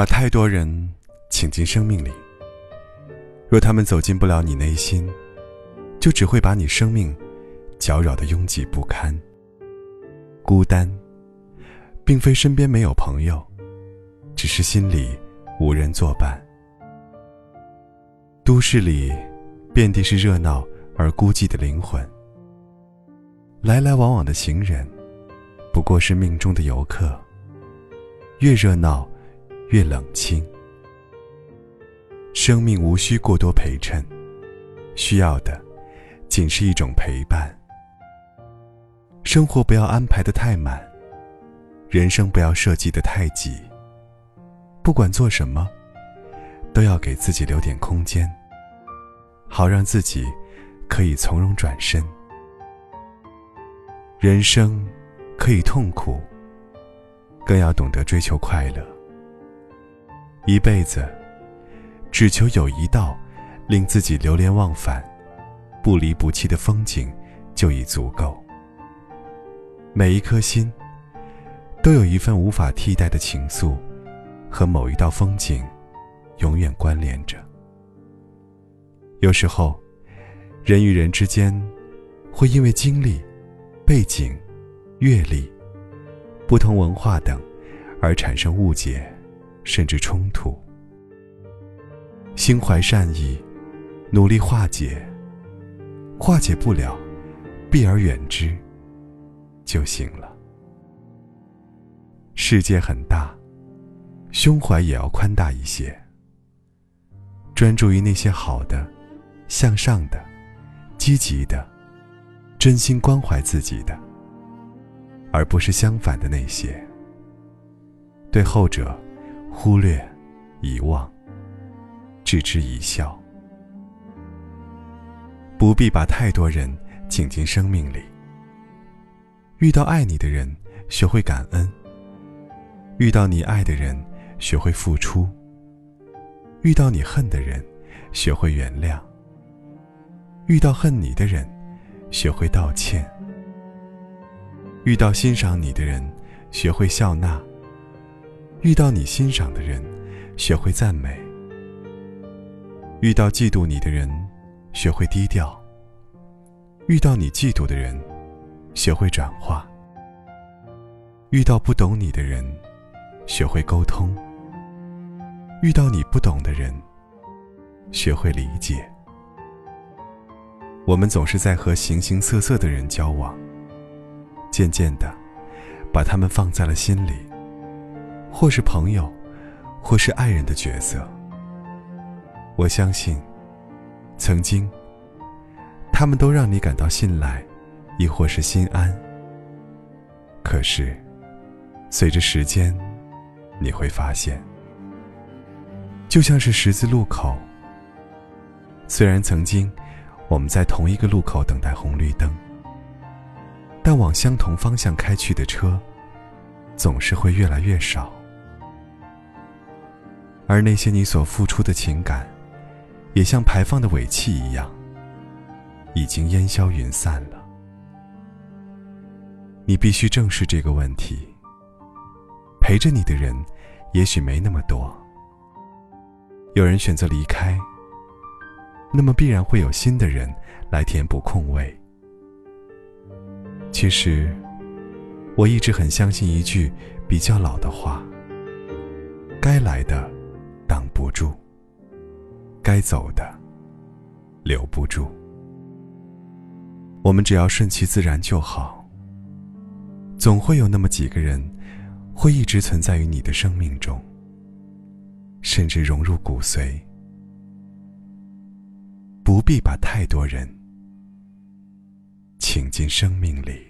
把太多人请进生命里，若他们走进不了你内心，就只会把你生命搅扰的拥挤不堪。孤单，并非身边没有朋友，只是心里无人作伴。都市里，遍地是热闹而孤寂的灵魂。来来往往的行人，不过是命中的游客。越热闹。越冷清，生命无需过多陪衬，需要的仅是一种陪伴。生活不要安排的太满，人生不要设计的太挤。不管做什么，都要给自己留点空间，好让自己可以从容转身。人生可以痛苦，更要懂得追求快乐。一辈子，只求有一道令自己流连忘返、不离不弃的风景，就已足够。每一颗心，都有一份无法替代的情愫，和某一道风景永远关联着。有时候，人与人之间，会因为经历、背景、阅历、不同文化等，而产生误解。甚至冲突，心怀善意，努力化解。化解不了，避而远之就行了。世界很大，胸怀也要宽大一些。专注于那些好的、向上的、积极的、真心关怀自己的，而不是相反的那些。对后者。忽略，遗忘，置之一笑。不必把太多人请进生命里。遇到爱你的人，学会感恩；遇到你爱的人，学会付出；遇到你恨的人，学会原谅；遇到恨你的人，学会道歉；遇到欣赏你的人，学会笑纳。遇到你欣赏的人，学会赞美；遇到嫉妒你的人，学会低调；遇到你嫉妒的人，学会转化；遇到不懂你的人，学会沟通；遇到你不懂的人，学会理解。我们总是在和形形色色的人交往，渐渐的，把他们放在了心里。或是朋友，或是爱人的角色。我相信，曾经，他们都让你感到信赖，亦或是心安。可是，随着时间，你会发现，就像是十字路口。虽然曾经，我们在同一个路口等待红绿灯，但往相同方向开去的车，总是会越来越少。而那些你所付出的情感，也像排放的尾气一样，已经烟消云散了。你必须正视这个问题。陪着你的人，也许没那么多。有人选择离开，那么必然会有新的人来填补空位。其实，我一直很相信一句比较老的话：该来的。不住，该走的留不住。我们只要顺其自然就好。总会有那么几个人，会一直存在于你的生命中，甚至融入骨髓。不必把太多人请进生命里。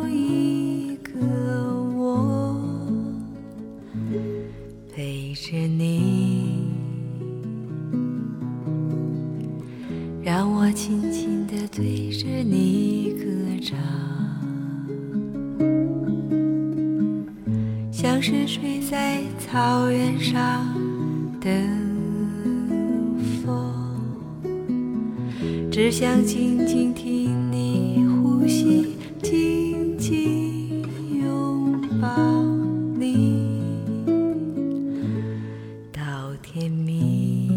草原上的风，只想静静听你呼吸，紧紧拥抱你，到天明。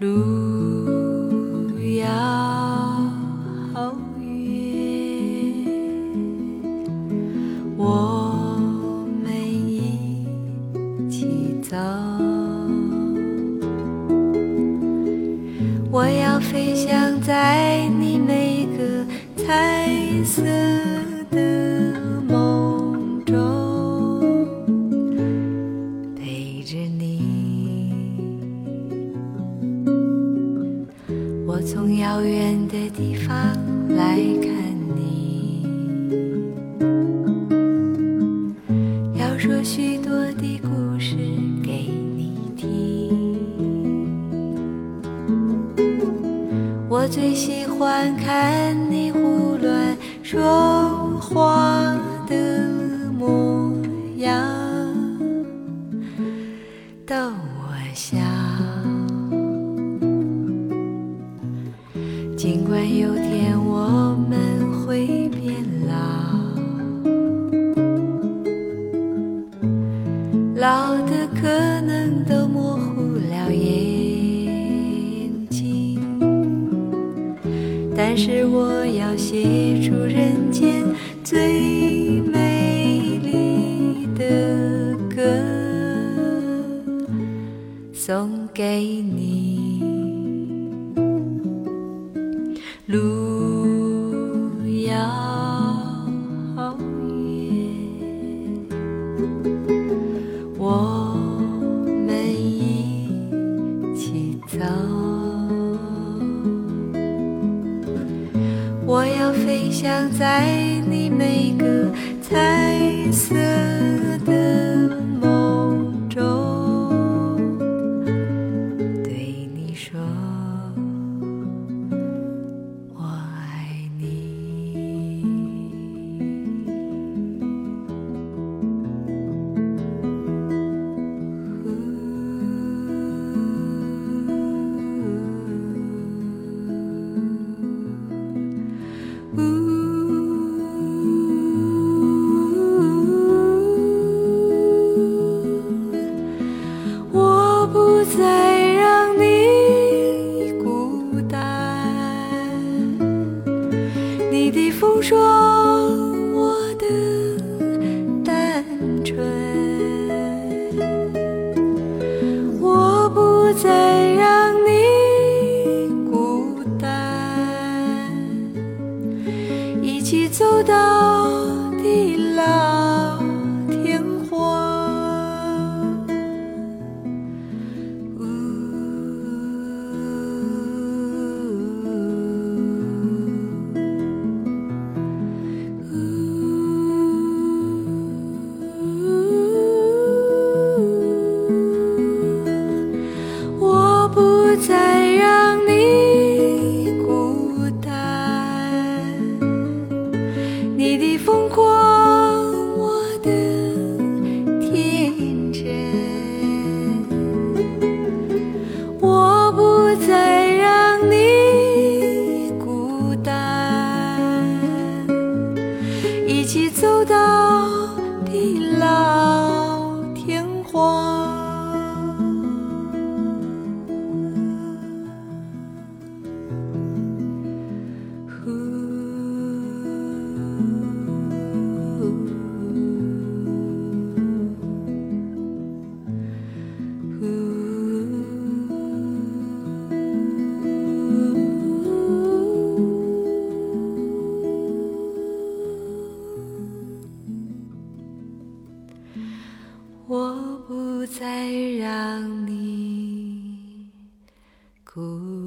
路说许多的故事给你听。我最喜欢看你胡乱说话的模样，逗我笑。尽管有天我们会变老，但是我要写出人间最美丽的歌，送给你。say? 的风霜我不再让你孤